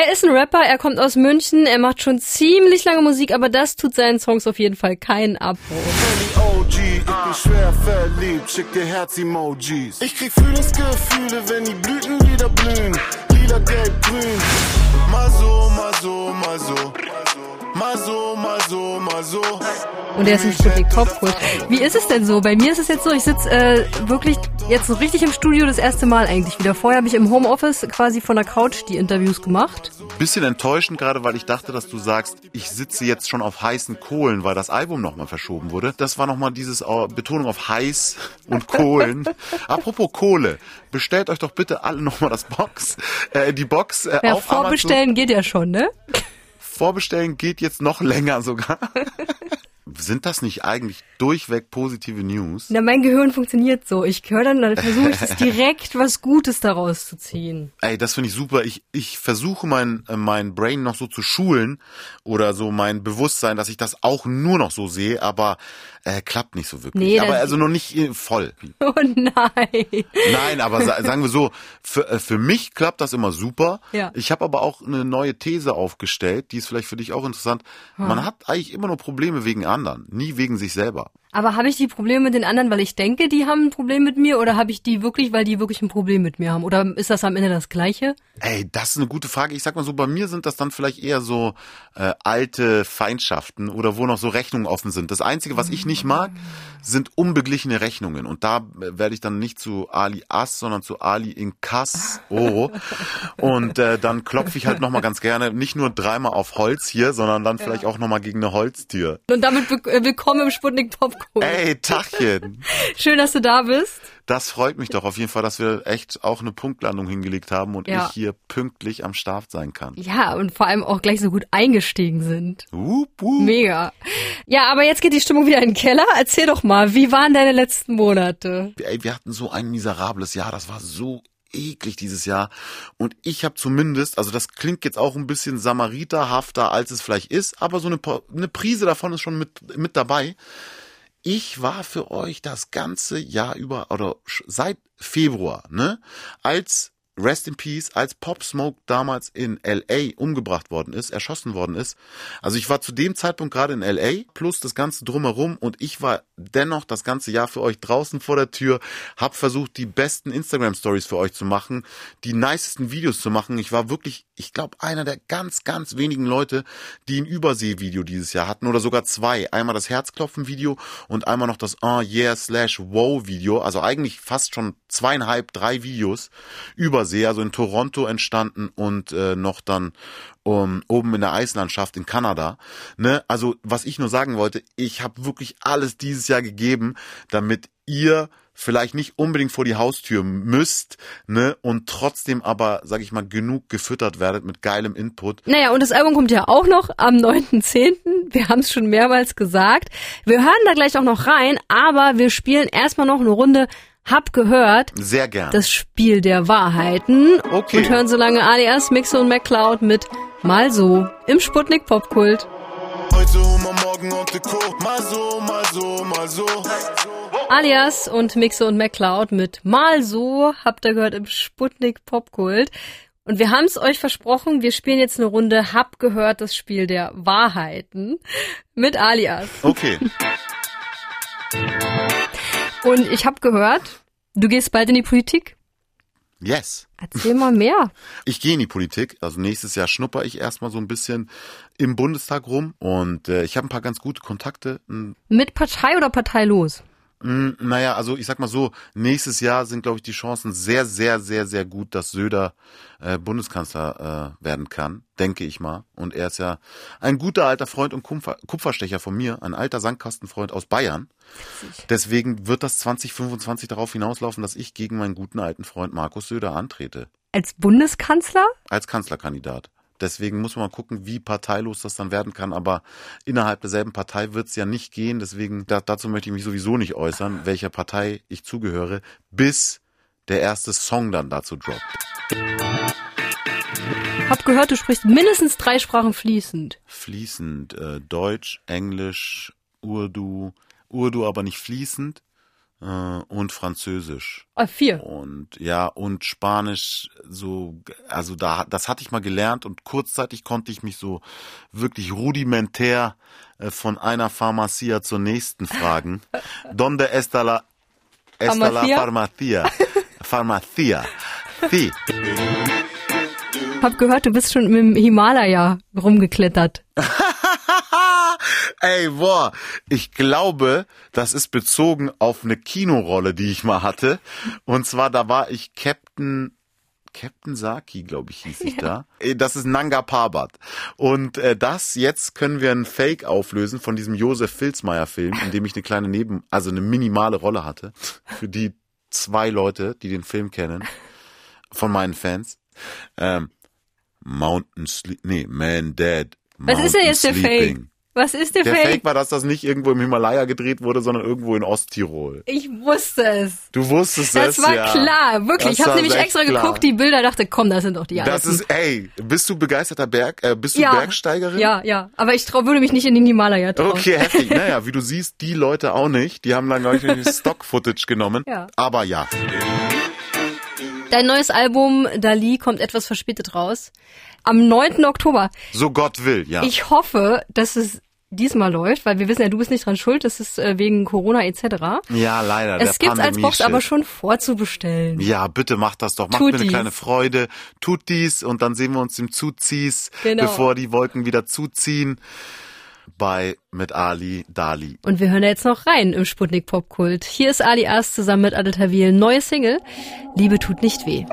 Er ist ein Rapper, er kommt aus München, er macht schon ziemlich lange Musik, aber das tut seinen Songs auf jeden Fall keinen Abbruch. Ich bin schwer verliebt, schick dir Herz-Emojis. Ich krieg Frühlingsgefühle, wenn die Blüten wieder blühen. Lila, gelb, grün. Mal so, mal so, Und er ist im Sputnik Popkult. Wie ist es denn so? Bei mir ist es jetzt so, ich sitze äh, wirklich jetzt so richtig im Studio das erste Mal eigentlich wieder. Vorher habe ich im Homeoffice quasi von der Couch die Interviews gemacht. Bisschen enttäuschend gerade, weil ich dachte, dass du sagst, ich sitze jetzt schon auf heißen Kohlen, weil das Album nochmal verschoben wurde. Das war nochmal dieses äh, Betonung auf heiß und Kohlen. Apropos Kohle, bestellt euch doch bitte alle nochmal das Box, äh, die Box äh, Ja, vorbestellen geht ja schon, ne? Vorbestellen geht jetzt noch länger sogar. Sind das nicht eigentlich durchweg positive News? Na, mein Gehirn funktioniert so. Ich höre dann, dann versuche ich direkt was Gutes daraus zu ziehen. Ey, das finde ich super. Ich, ich versuche mein, äh, mein Brain noch so zu schulen oder so mein Bewusstsein, dass ich das auch nur noch so sehe, aber äh, klappt nicht so wirklich. Nee, aber also noch nicht äh, voll. Oh nein. Nein, aber sa sagen wir so, für, äh, für mich klappt das immer super. Ja. Ich habe aber auch eine neue These aufgestellt, die ist vielleicht für dich auch interessant. Hm. Man hat eigentlich immer nur Probleme wegen anderen, nie wegen sich selber. Aber habe ich die Probleme mit den anderen, weil ich denke, die haben ein Problem mit mir? Oder habe ich die wirklich, weil die wirklich ein Problem mit mir haben? Oder ist das am Ende das Gleiche? Ey, das ist eine gute Frage. Ich sag mal so, bei mir sind das dann vielleicht eher so äh, alte Feindschaften oder wo noch so Rechnungen offen sind. Das Einzige, was ich nicht mag, sind unbeglichene Rechnungen. Und da äh, werde ich dann nicht zu Ali As, sondern zu Ali Inkas. Oh. Und äh, dann klopfe ich halt nochmal ganz gerne, nicht nur dreimal auf Holz hier, sondern dann vielleicht auch nochmal gegen eine Holztür. Und damit be- äh, willkommen im Sputnik Popcorn. Ey, Tachchen. Schön, dass du da bist. Das freut mich doch auf jeden Fall, dass wir echt auch eine Punktlandung hingelegt haben und Ja. ich hier pünktlich am Start sein kann. Ja, und vor allem auch gleich so gut eingestiegen sind. Wup, wup. Mega. Ja, aber jetzt geht die Stimmung wieder in den Keller. Erzähl doch mal, wie waren deine letzten Monate? Ey, wir hatten so ein miserables Jahr, das war so eklig dieses Jahr. Und ich habe zumindest, also das klingt jetzt auch ein bisschen samariterhafter, als es vielleicht ist, aber so eine, eine Prise davon ist schon mit, mit dabei. Ich war für euch das ganze Jahr über, oder seit Februar, ne, als Rest in Peace, als Pop Smoke damals in LA umgebracht worden ist, erschossen worden ist. Also ich war zu dem Zeitpunkt gerade in LA, plus das ganze drumherum und ich war dennoch das ganze Jahr für euch draußen vor der Tür, hab versucht, die besten Instagram Stories für euch zu machen, die nicesten Videos zu machen. Ich war wirklich, ich glaube, einer der ganz, ganz wenigen Leute, die ein Übersee-Video dieses Jahr hatten oder sogar zwei. Einmal das Herzklopfen-Video und einmal noch das Oh yeah slash wow Video. Also eigentlich fast schon zweieinhalb, drei Videos Übersee, also in Toronto entstanden und äh, noch dann um, oben in der Eislandschaft in Kanada. Ne? Also was ich nur sagen wollte, ich habe wirklich alles dieses Jahr gegeben, damit ihr vielleicht nicht unbedingt vor die Haustür müsst, ne, und trotzdem aber, sag ich mal, genug gefüttert werdet mit geilem Input. Naja, und das Album kommt ja auch noch am 9.10. Wir haben es schon mehrmals gesagt. Wir hören da gleich auch noch rein, aber wir spielen erstmal noch eine Runde Hab gehört, Sehr gern. das Spiel der Wahrheiten. Okay. Und hören so lange alias Mixo und MacLeod mit Mal so im Sputnik Popkult. Heute Hummer, morgen Onte Co. Mal so, mal so, mal so. Alias und Mixo und MacLeod mit Mal so, habt ihr gehört im Sputnik Popkult. Und wir haben es euch versprochen, wir spielen jetzt eine Runde Hab gehört, das Spiel der Wahrheiten mit Alias. Okay. Und ich habe gehört, du gehst bald in die Politik. Yes. Erzähl mal mehr. Ich gehe in die Politik. Also nächstes Jahr schnupper ich erstmal so ein bisschen im Bundestag rum und äh, ich habe ein paar ganz gute Kontakte. Mit Partei oder parteilos? Hm, Naja, also ich sag mal so, nächstes Jahr sind, glaube ich, die Chancen sehr, sehr, sehr, sehr gut, dass Söder äh, Bundeskanzler äh, werden kann, denke ich mal. Und er ist ja ein guter alter Freund und Kupfer, Kupferstecher von mir, ein alter Sandkastenfreund aus Bayern. Deswegen wird das 2025 darauf hinauslaufen, dass ich gegen meinen guten alten Freund Markus Söder antrete. Als Bundeskanzler? als Kanzlerkandidat. Deswegen muss man mal gucken, wie parteilos das dann werden kann. Aber innerhalb derselben Partei wird es ja nicht gehen. Deswegen da, dazu möchte ich mich sowieso nicht äußern, welcher Partei ich zugehöre, bis der erste Song dann dazu droppt. Hab gehört, du sprichst mindestens drei Sprachen fließend. Fließend äh, Deutsch, Englisch, Urdu, Urdu aber nicht fließend, äh, und Französisch. Ah, vier. Und ja, und Spanisch, so, also da, das hatte ich mal gelernt und kurzzeitig konnte ich mich so wirklich rudimentär äh, von einer Pharmacia zur nächsten fragen. Donde está la, está la Pharmacia? farmacia? Farmacia. Sí. Hab gehört, du bist schon mit dem Himalaya rumgeklettert. Ey, boah, ich glaube, das ist bezogen auf eine Kinorolle, die ich mal hatte. Und zwar, da war ich Captain Captain Saki, glaube ich, hieß ich da. Äh, Das ist Nanga Parbat. Und äh, das, jetzt können wir ein Fake auflösen von diesem Josef Filzmeier-Film, in dem ich eine kleine Neben-, also eine minimale Rolle hatte. Für die zwei Leute, die den Film kennen, von meinen Fans. Ähm, Mountain Sleep, nee, Man Dead. Was ist denn jetzt der Fake? Was ist der, Der Fake? Fake war, dass das nicht irgendwo im Himalaya gedreht wurde, sondern irgendwo in Osttirol. Ich wusste es. Du wusstest Das es, war ja. klar, wirklich. Das ich habe nämlich extra klar. geguckt, die Bilder, dachte, komm, das sind doch die Das alten. ist, ey, bist du begeisterter Berg, äh, bist du ja, Bergsteigerin? Ja, ja. Aber ich trau, würde mich nicht in den Himalaya trauen. Okay, heftig. Naja, wie du siehst, die Leute auch nicht. Die haben dann, glaube ich, Stock-Footage genommen. Ja. Aber ja. Dein neues Album Dali kommt etwas verspätet raus. Am 9. Oktober. So Gott will, ja. Ich hoffe, dass es diesmal läuft, weil wir wissen ja, du bist nicht dran schuld, das ist äh, wegen Corona etc. ja, leider. Es der gibt's als Box aber schon vorzubestellen. Ja, bitte macht das doch. Macht Tut mir eine dies. kleine Freude. Tut dies und dann sehen wir uns im Zuziehs, Genau. bevor die Wolken wieder zuziehen. Bei mit Ali Dali. Und wir hören jetzt noch rein im Sputnik Popkult. Hier ist Ali Ast zusammen mit Adel Tawil. Neue Single. Liebe tut nicht weh.